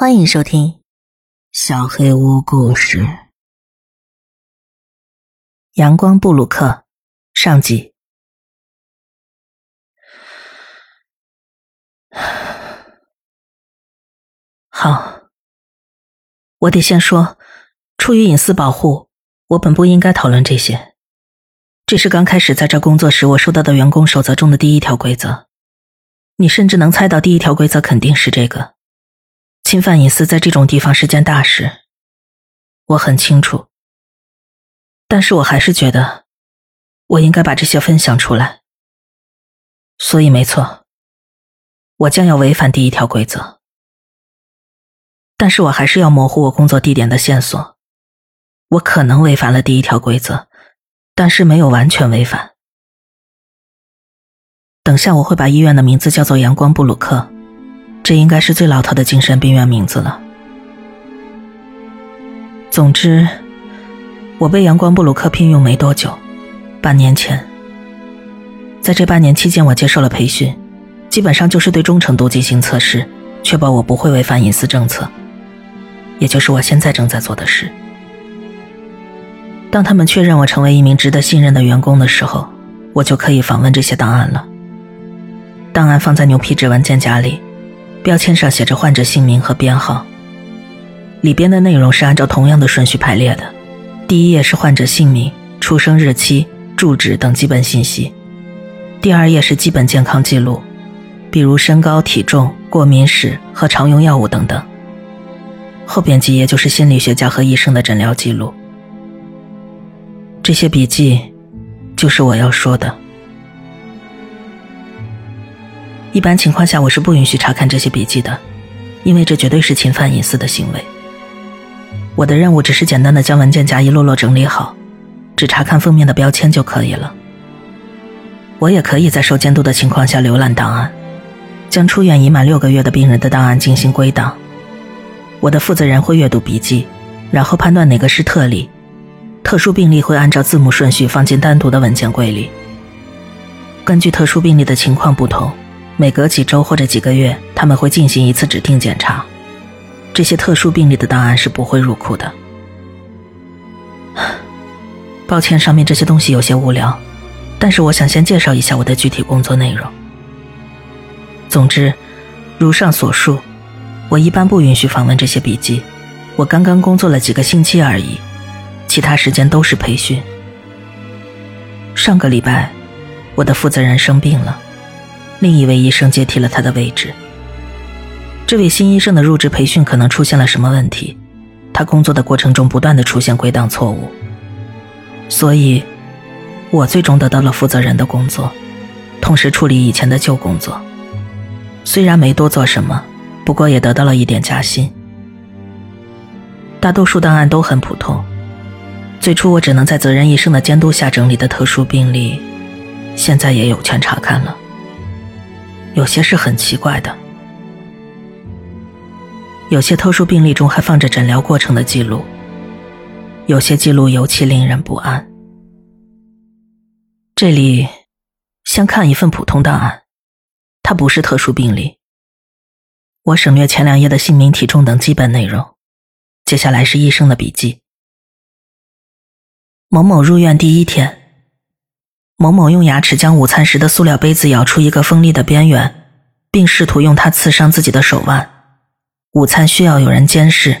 欢迎收听《小黑屋故事》。阳光布鲁克上集。好，我得先说，出于隐私保护，我本不应该讨论这些。这是刚开始在这工作时我收到的员工守则中的第一条规则。你甚至能猜到，第一条规则肯定是这个。侵犯隐私在这种地方是件大事，我很清楚。但是我还是觉得，我应该把这些分享出来。所以没错，我将要违反第一条规则。但是我还是要模糊我工作地点的线索。我可能违反了第一条规则，但是没有完全违反。等下我会把医院的名字叫做阳光布鲁克。这应该是最老套的精神病院名字了。总之，我被阳光布鲁克聘用没多久，半年前。在这半年期间，我接受了培训，基本上就是对忠诚度进行测试，确保我不会违反隐私政策，也就是我现在正在做的事。当他们确认我成为一名值得信任的员工的时候，我就可以访问这些档案了。档案放在牛皮纸文件夹里。标签上写着患者姓名和编号，里边的内容是按照同样的顺序排列的。第一页是患者姓名、出生日期、住址等基本信息；第二页是基本健康记录，比如身高、体重、过敏史和常用药物等等。后边几页就是心理学家和医生的诊疗记录。这些笔记，就是我要说的。一般情况下，我是不允许查看这些笔记的，因为这绝对是侵犯隐私的行为。我的任务只是简单的将文件夹一摞摞整理好，只查看封面的标签就可以了。我也可以在受监督的情况下浏览档案，将出院已满六个月的病人的档案进行归档。我的负责人会阅读笔记，然后判断哪个是特例，特殊病例会按照字母顺序放进单独的文件柜里。根据特殊病例的情况不同。每隔几周或者几个月，他们会进行一次指定检查。这些特殊病例的档案是不会入库的。抱歉，上面这些东西有些无聊，但是我想先介绍一下我的具体工作内容。总之，如上所述，我一般不允许访问这些笔记。我刚刚工作了几个星期而已，其他时间都是培训。上个礼拜，我的负责人生病了。另一位医生接替了他的位置。这位新医生的入职培训可能出现了什么问题？他工作的过程中不断的出现归档错误，所以，我最终得到了负责人的工作，同时处理以前的旧工作。虽然没多做什么，不过也得到了一点加薪。大多数档案都很普通。最初我只能在责任医生的监督下整理的特殊病例，现在也有权查看了。有些是很奇怪的，有些特殊病例中还放着诊疗过程的记录，有些记录尤其令人不安。这里先看一份普通档案，它不是特殊病例。我省略前两页的姓名、体重等基本内容，接下来是医生的笔记。某某入院第一天。某某用牙齿将午餐时的塑料杯子咬出一个锋利的边缘，并试图用它刺伤自己的手腕。午餐需要有人监视。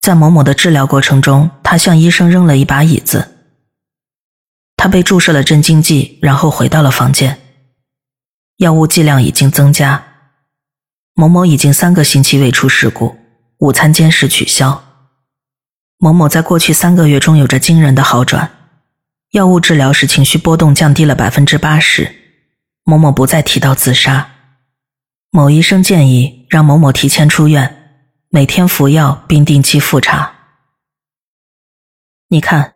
在某某的治疗过程中，他向医生扔了一把椅子。他被注射了镇静剂，然后回到了房间。药物剂量已经增加。某某已经三个星期未出事故，午餐监视取消。某某在过去三个月中有着惊人的好转。药物治疗使情绪波动降低了百分之八十。某某不再提到自杀。某医生建议让某某提前出院，每天服药并定期复查。你看，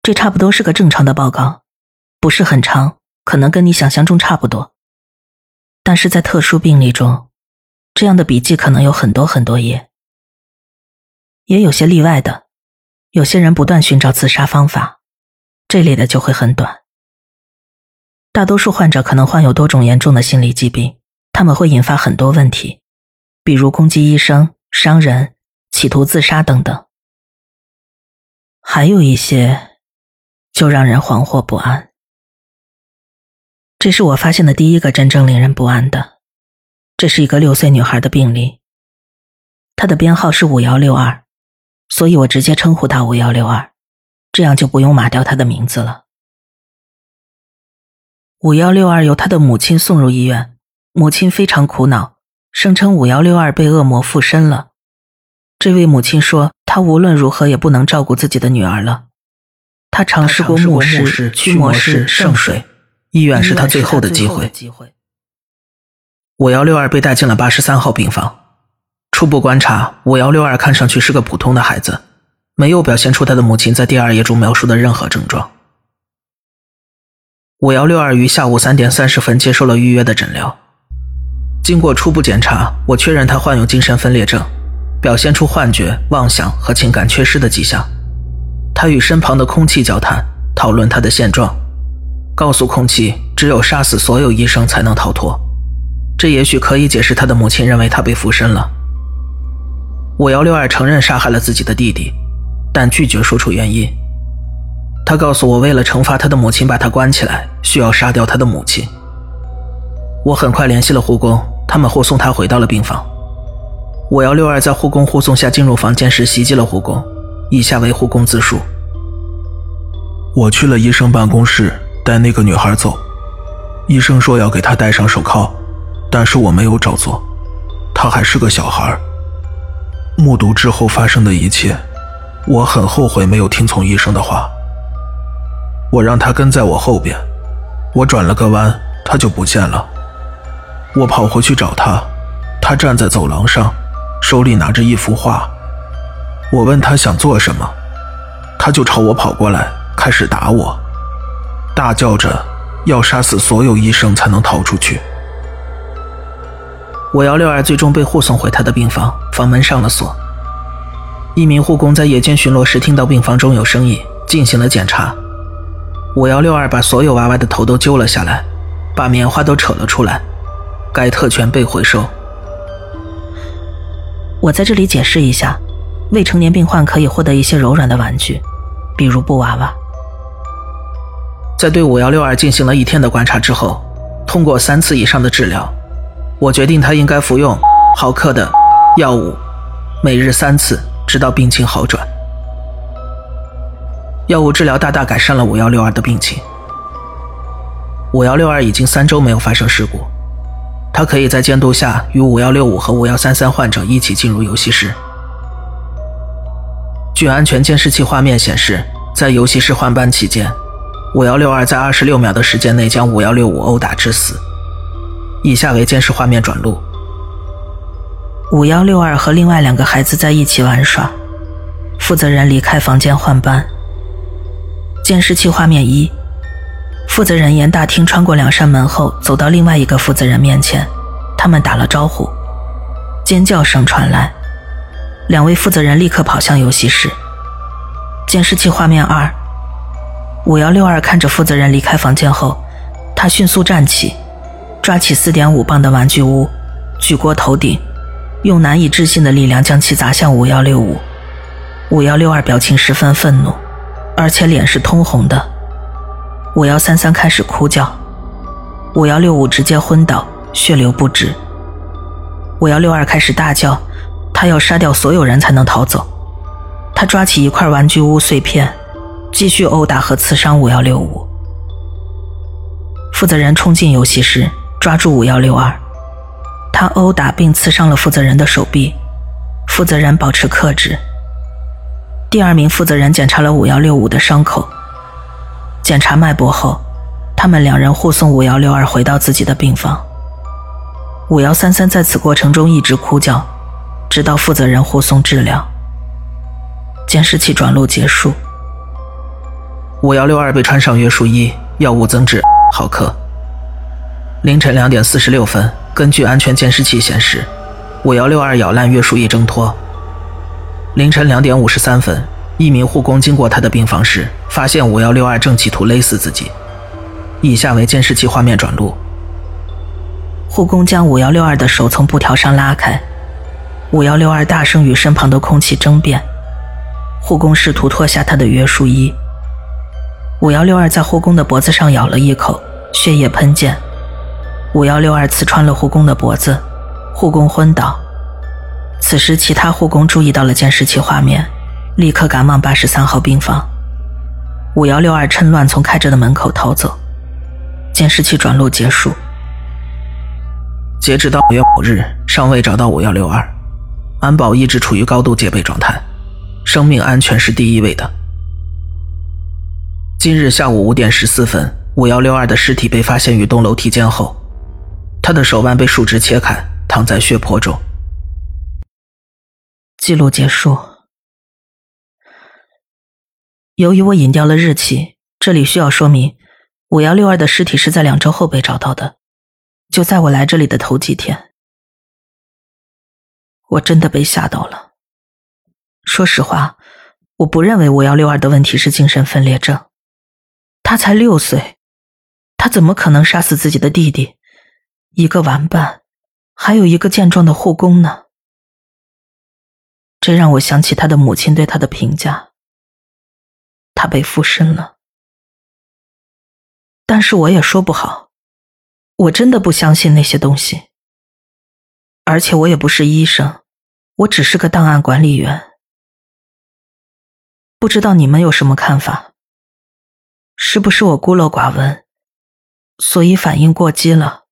这差不多是个正常的报告，不是很长，可能跟你想象中差不多。但是在特殊病例中，这样的笔记可能有很多很多页。也有些例外的，有些人不断寻找自杀方法。这类的就会很短。大多数患者可能患有多种严重的心理疾病，他们会引发很多问题。比如攻击医生、伤人、企图自杀等等。还有一些，就让人惶惑不安。这是我发现的第一个真正令人不安的。这是一个六岁女孩的病例，她的编号是五幺六二，所以我直接称呼她五幺六二，这样就不用码掉他的名字了。五幺六二由他的母亲送入医院，母亲非常苦恼，声称五幺六二被恶魔附身了。这位母亲说，她无论如何也不能照顾自己的女儿了。她尝试过牧师、驱魔师、圣水，医院是她最后的机会。五幺六二被带进了八十三号病房。初步观察，五幺六二看上去是个普通的孩子，没有表现出他的母亲在第二页中描述的任何症状。五幺六二于下午三点三十分接受了预约的诊疗。经过初步检查，我确认他患有精神分裂症，表现出幻觉、妄想和情感缺失的迹象。他与身旁的空气交谈，讨论他的现状，告诉空气，只有杀死所有医生才能逃脱。这也许可以解释他的母亲认为他被附身了。五幺六二承认杀害了自己的弟弟，但拒绝说出原因。他告诉我，为了惩罚他的母亲，把他关起来，需要杀掉他的母亲。我很快联系了护工，他们护送他回到了病房。五幺六二在护工护送下进入房间时袭击了护工。以下为护工自述：我去了医生办公室，带那个女孩走。医生说要给她戴上手铐。但是我没有照做，他还是个小孩。目睹之后发生的一切，我很后悔没有听从医生的话。我让他跟在我后边，我转了个弯，他就不见了。我跑回去找他，他站在走廊上，手里拿着一幅画。我问他想做什么，他就朝我跑过来，开始打我，大叫着要杀死所有医生才能逃出去。五幺六二最终被护送回他的病房，房门上了锁。一名护工在夜间巡逻时听到病房中有声音，进行了检查。五幺六二把所有娃娃的头都揪了下来，把棉花都扯了出来。该特权被回收。我在这里解释一下，未成年病患可以获得一些柔软的玩具，比如布娃娃。在对五幺六二进行了一天的观察之后，通过三次以上的治疗。我决定他应该服用毫克的药物，每日三次，直到病情好转。药物治疗大大改善了五幺六二的病情。五幺六二已经三周没有发生事故，他可以在监督下与五幺六五和五幺三三患者一起进入游戏室。据安全监视器画面显示，在游戏室换班期间，五幺六二在二十六秒的时间内将五幺六五殴打致死。以下为监视画面转录：五幺六二和另外两个孩子在一起玩耍，负责人离开房间换班。监视器画面一：负责人沿大厅穿过两扇门后，走到另外一个负责人面前，他们打了招呼，尖叫声传来，两位负责人立刻跑向游戏室。监视器画面二：五幺六二看着负责人离开房间后，他迅速站起。抓起四点五磅的玩具屋，举过头顶，用难以置信的力量将其砸向五幺六五。五幺六二表情十分愤怒，而且脸是通红的。五幺三三开始哭叫，五幺六五直接昏倒，血流不止。五幺六二开始大叫，他要杀掉所有人才能逃走。他抓起一块玩具屋碎片，继续殴打和刺伤五幺六五。负责人冲进游戏室。抓住五幺六二，他殴打并刺伤了负责人的手臂，负责人保持克制。第二名负责人检查了五幺六五的伤口，检查脉搏后，他们两人护送五幺六二回到自己的病房。五幺三三在此过程中一直哭叫，直到负责人护送治疗。监视器转录结束。五幺六二被穿上约束衣，药物增至毫克。凌晨两点四十六分，根据安全监视器显示，五幺六二咬烂约束衣挣脱。凌晨两点五十三分，一名护工经过他的病房时，发现五幺六二正企图勒死自己。以下为监视器画面转录：护工将五幺六二的手从布条上拉开，五幺六二大声与身旁的空气争辩。护工试图脱下他的约束衣。五幺六二在护工的脖子上咬了一口，血液喷溅。五幺六二刺穿了护工的脖子，护工昏倒。此时，其他护工注意到了监视器画面，立刻赶往八十三号病房。五幺六二趁乱从开着的门口逃走。监视器转录结束。截止到五月五日，尚未找到五幺六二，安保一直处于高度戒备状态，生命安全是第一位的。今日下午五点十四分，五幺六二的尸体被发现于东楼梯间后，他的手腕被树枝切开，躺在血泊中。记录结束。由于我隐掉了日期，这里需要说明，五幺六二的尸体是在两周后被找到的，就在我来这里的头几天。我真的被吓到了。说实话，我不认为五幺六二的问题是精神分裂症。他才六岁，他怎么可能杀死自己的弟弟，一个玩伴，还有一个健壮的护工呢？这让我想起他的母亲对他的评价。他被附身了，但是我也说不好，我真的不相信那些东西。而且我也不是医生，我只是个档案管理员。不知道你们有什么看法？是不是我孤陋寡闻，所以反应过激了？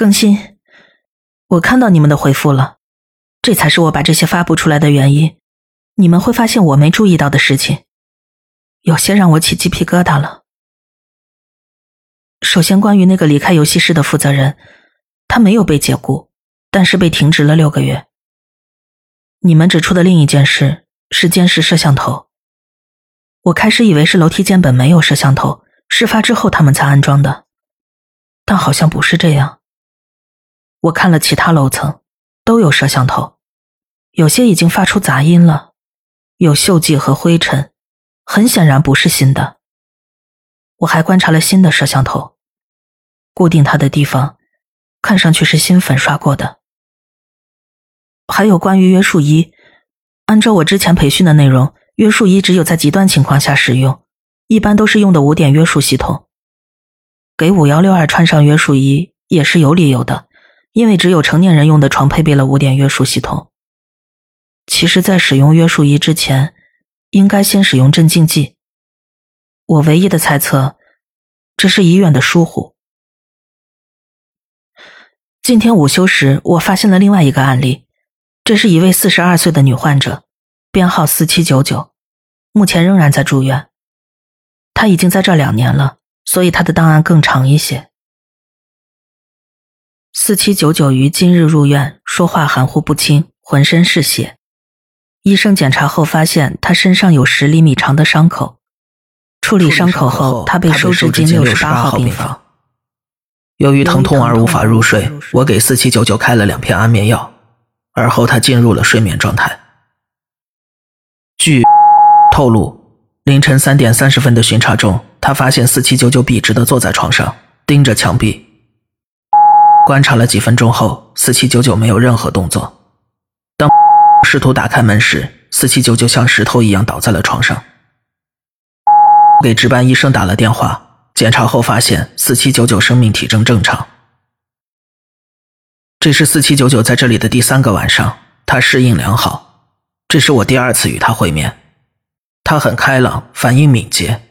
更新，我看到你们的回复了。这才是我把这些发布出来的原因。你们会发现我没注意到的事情，有些让我起鸡皮疙瘩了。首先，关于那个离开游戏室的负责人，他没有被解雇，但是被停职了六个月。你们指出的另一件事是监视摄像头。我开始以为是楼梯间本没有摄像头，事发之后他们才安装的，但好像不是这样。我看了其他楼层。都有摄像头，有些已经发出杂音了，有锈迹和灰尘，很显然不是新的。我还观察了新的摄像头，固定它的地方看上去是新粉刷过的。还有关于约束衣，按照我之前培训的内容，约束衣只有在极端情况下使用，一般都是用的五点约束系统。给五幺六二穿上约束衣也是有理由的。因为只有成年人用的床配备了五点约束系统。其实，在使用约束仪之前，应该先使用镇静剂。我唯一的猜测，这是医院的疏忽。今天午休时，我发现了另外一个案例，这是一位四十二岁的女患者，编号四七九九，目前仍然在住院。她已经在这两年了，所以她的档案更长一些。四七九九于今日入院，说话含糊不清，浑身是血。医生检查后发现他身上有十厘米长的伤口。处理伤口后，他被收治进六十八号病房。由于疼痛而无法入睡，我给四七九九开了两片安眠药，而后他进入了睡眠状态。据透露，凌晨三点三十分的巡查中，他发现四七九九笔直的坐在床上，盯着墙壁。观察了几分钟后，四七九九没有任何动作。当 试图打开门时，四七九九像石头一样倒在了床上。给值班医生打了电话，检查后发现四七九九生命体征正常。这是四七九九在这里的第三个晚上，他适应良好。这是我第二次与他会面，他很开朗，反应敏捷。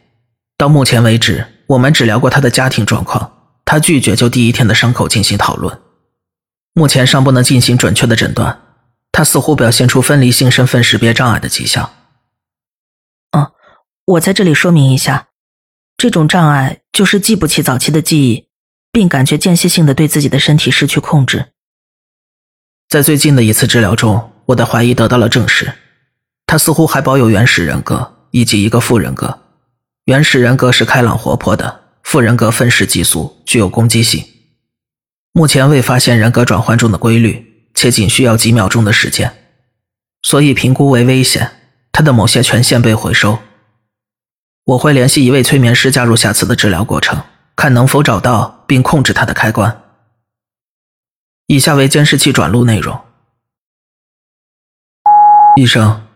到目前为止，我们只聊过他的家庭状况。他拒绝就第一天的伤口进行讨论，目前尚不能进行准确的诊断。他似乎表现出分离性身份识别障碍的迹象。嗯，我在这里说明一下，这种障碍就是记不起早期的记忆，并感觉间歇性的对自己的身体失去控制。在最近的一次治疗中，我的怀疑得到了证实。他似乎还保有原始人格以及一个副人格。原始人格是开朗活泼的。副人格分时激素具有攻击性，目前未发现人格转换中的规律，且仅需要几秒钟的时间，所以评估为危险。他的某些权限被回收。我会联系一位催眠师加入下次的治疗过程，看能否找到并控制他的开关。以下为监视器转录内容。医生，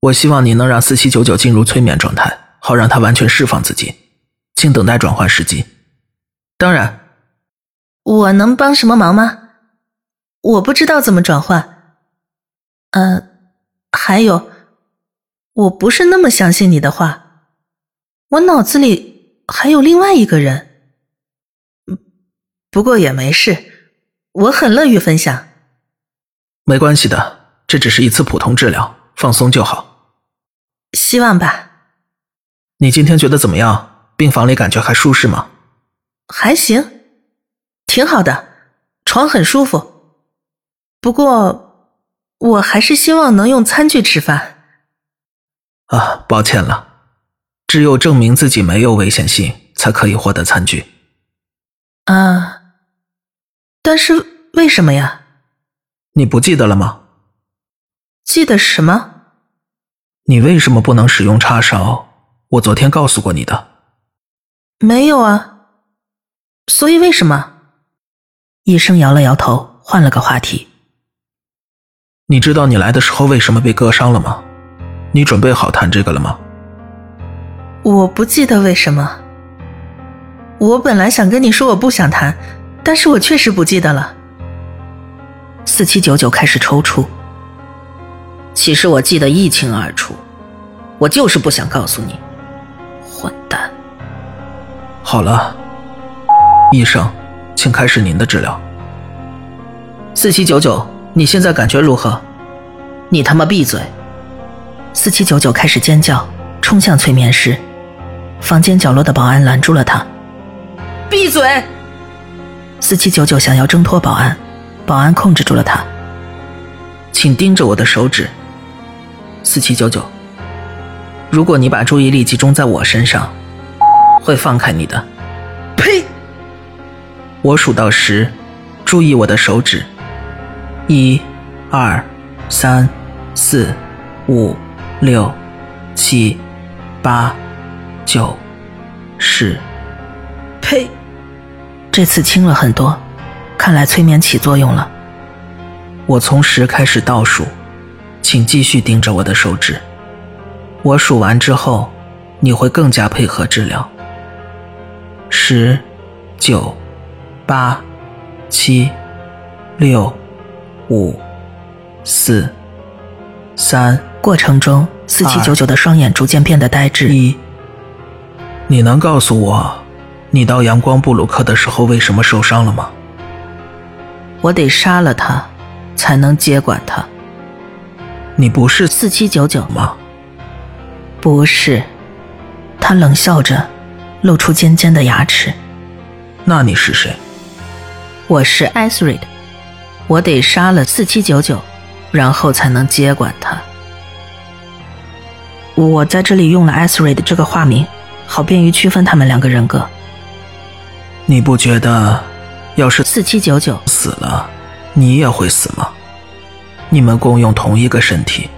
我希望你能让四七九九进入催眠状态，好让他完全释放自己，请等待转换时机。当然，我能帮什么忙吗？我不知道怎么转换。呃，还有，我不是那么相信你的话，我脑子里还有另外一个人。不过也没事，我很乐于分享。没关系的，这只是一次普通治疗，放松就好。希望吧。你今天觉得怎么样？病房里感觉还舒适吗？还行，挺好的，床很舒服。不过，我还是希望能用餐具吃饭。啊，抱歉了，只有证明自己没有危险性，才可以获得餐具。啊，但是为什么呀？你不记得了吗？记得什么？你为什么不能使用叉勺？我昨天告诉过你的。没有啊。所以为什么？医生摇了摇头，换了个话题。你知道你来的时候为什么被割伤了吗？你准备好谈这个了吗？我不记得为什么。我本来想跟你说我不想谈，但是我确实不记得了。四七九九开始抽搐。其实我记得一清二楚，我就是不想告诉你，混蛋。好了，医生，请开始您的治疗。四七九九。你现在感觉如何？你他妈闭嘴！四七九九开始尖叫，冲向催眠师。房间角落的保安拦住了他。闭嘴！四七九九想要挣脱保安，保安控制住了他。请盯着我的手指。四七九九，如果你把注意力集中在我身上，会放开你的。呸！我数到十，注意我的手指。一、二、三、四、五、六、七、八、九、十。呸！这次轻了很多，看来催眠起作用了。我从十开始倒数，请继续盯着我的手指。我数完之后，你会更加配合治疗。十、九、八、七、六。五、四、三。过程中，四七九九的双眼逐渐变得呆滞。一，你能告诉我，你到阳光布鲁克的时候为什么受伤了吗？我得杀了他，才能接管他。你不是四七九九吗？不是。他冷笑着，露出尖尖的牙齿。那你是谁？我是艾斯瑞德。我得杀了四七九九，然后才能接管他。我在这里用了艾斯瑞德这个化名，好便于区分他们两个人格。你不觉得，要是四七九九死了，你也会死吗？你们共用同一个身体。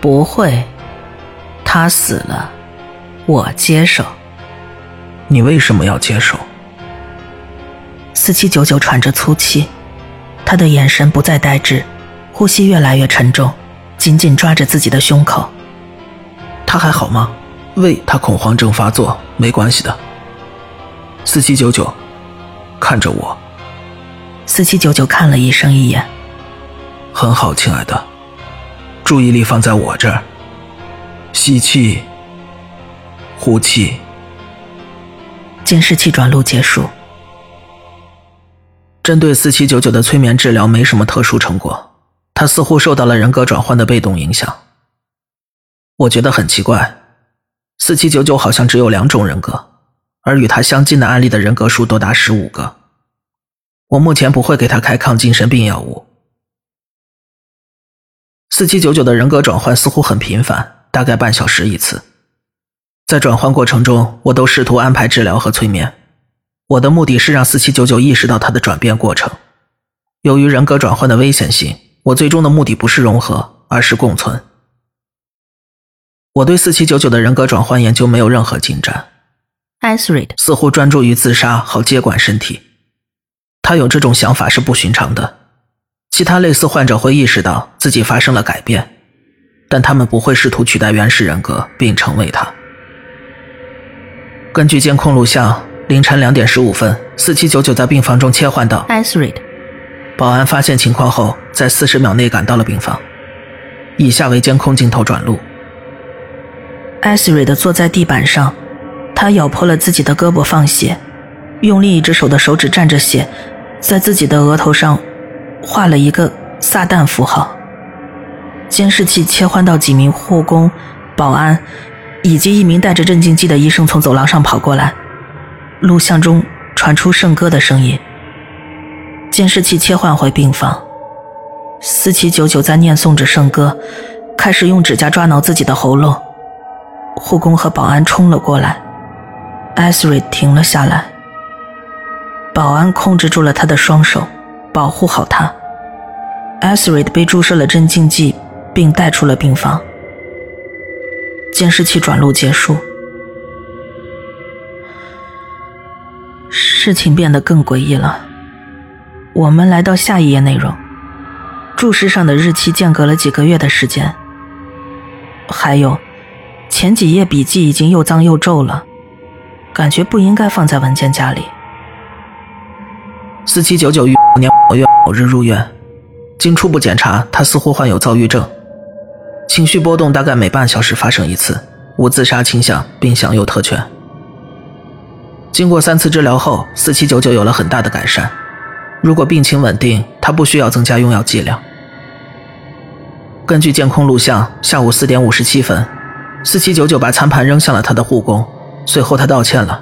不会，他死了，我接受。你为什么要接受？四七九九喘着粗气。他的眼神不再呆滞，呼吸越来越沉重，紧紧抓着自己的胸口。他还好吗？胃他恐慌症发作，没关系的。四七九九，看着我。四七九九看了医生一眼。很好，亲爱的，注意力放在我这儿。吸气，呼气。监视器转录结束。针对四七九九的催眠治疗没什么特殊成果，他似乎受到了人格转换的被动影响。我觉得很奇怪，四七九九好像只有两种人格，而与他相近的案例的人格数多达十五个。我目前不会给他开抗精神病药物。四七九九的人格转换似乎很频繁，大概半小时一次。在转换过程中，我都试图安排治疗和催眠。我的目的是让四七九九意识到他的转变过程。由于人格转换的危险性，我最终的目的不是融合，而是共存。我对四七九九的人格转换研究没有任何进展。艾斯瑞德似乎专注于自杀，好接管身体。他有这种想法是不寻常的。其他类似患者会意识到自己发生了改变，但他们不会试图取代原始人格并成为他。根据监控录像，凌晨两点十五分，四七九九在病房中切换到 s r i d 保安发现情况后，在四十秒内赶到了病房。以下为监控镜头转录 s r i d 坐在地板上，他咬破了自己的胳膊放血，用另一只手的手指蘸着血，在自己的额头上画了一个撒旦符号。监视器切换到几名护工、保安。以及一名带着镇静剂的医生从走廊上跑过来，录像中传出圣歌的声音。监视器切换回病房，思琪久久在念诵着圣歌，开始用指甲抓挠自己的喉咙。护工和保安冲了过来，艾斯瑞停了下来。保安控制住了他的双手，保护好他。艾斯瑞被注射了镇静剂，并带出了病房。监视器转录结束，事情变得更诡异了。我们来到下一页内容，注释上的日期间隔了几个月的时间。还有，前几页笔记已经又脏又皱了，感觉不应该放在文件夹里。四七九九于年某月某日入院，经初步检查，他似乎患有躁郁症。情绪波动大概每半小时发生一次，无自杀倾向，并享有特权。经过三次治疗后，四七九九有了很大的改善。如果病情稳定，他不需要增加用药剂量。根据监控录像，下午四点五十七分，四七九九把餐盘扔向了他的护工，随后他道歉了。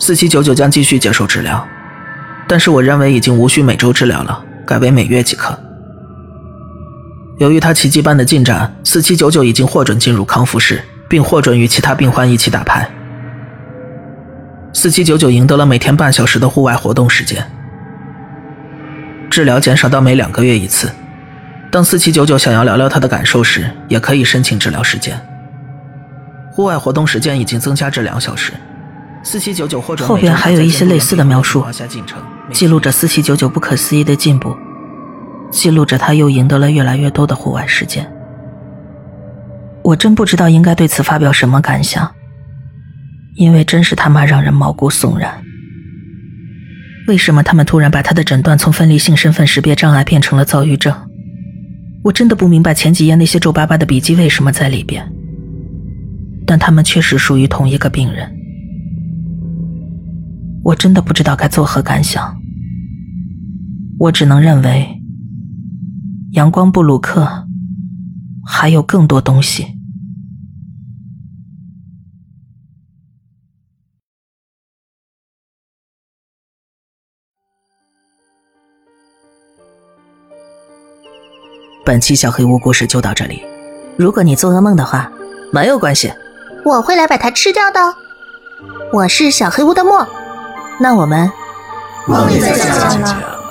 四七九九将继续接受治疗，但是我认为已经无需每周治疗了，改为每月即可。由于他奇迹般的进展，四七九九已经获准进入康复室，并获准与其他病患一起打牌。四七九九赢得了每天半小时的户外活动时间。治疗减少到每两个月一次。当四七九九想要聊聊他的感受时，也可以申请治疗时间。户外活动时间已经增加至两小时。四七九九或者后边还有一些类似的描述，记录着四七九九不可思议的进步。记录着他又赢得了越来越多的户外时间。我真不知道应该对此发表什么感想，因为真是他妈让人毛骨悚然。为什么他们突然把他的诊断从分离性身份识别障碍变成了躁郁症？我真的不明白前几页那些皱巴巴的笔记为什么在里边。但他们确实属于同一个病人。我真的不知道该作何感想。我只能认为。阳光布鲁克还有更多东西。本期小黑屋故事就到这里。如果你做噩梦的话，没有关系，我会来把它吃掉的。我是小黑屋的墨，那我们梦里再见了。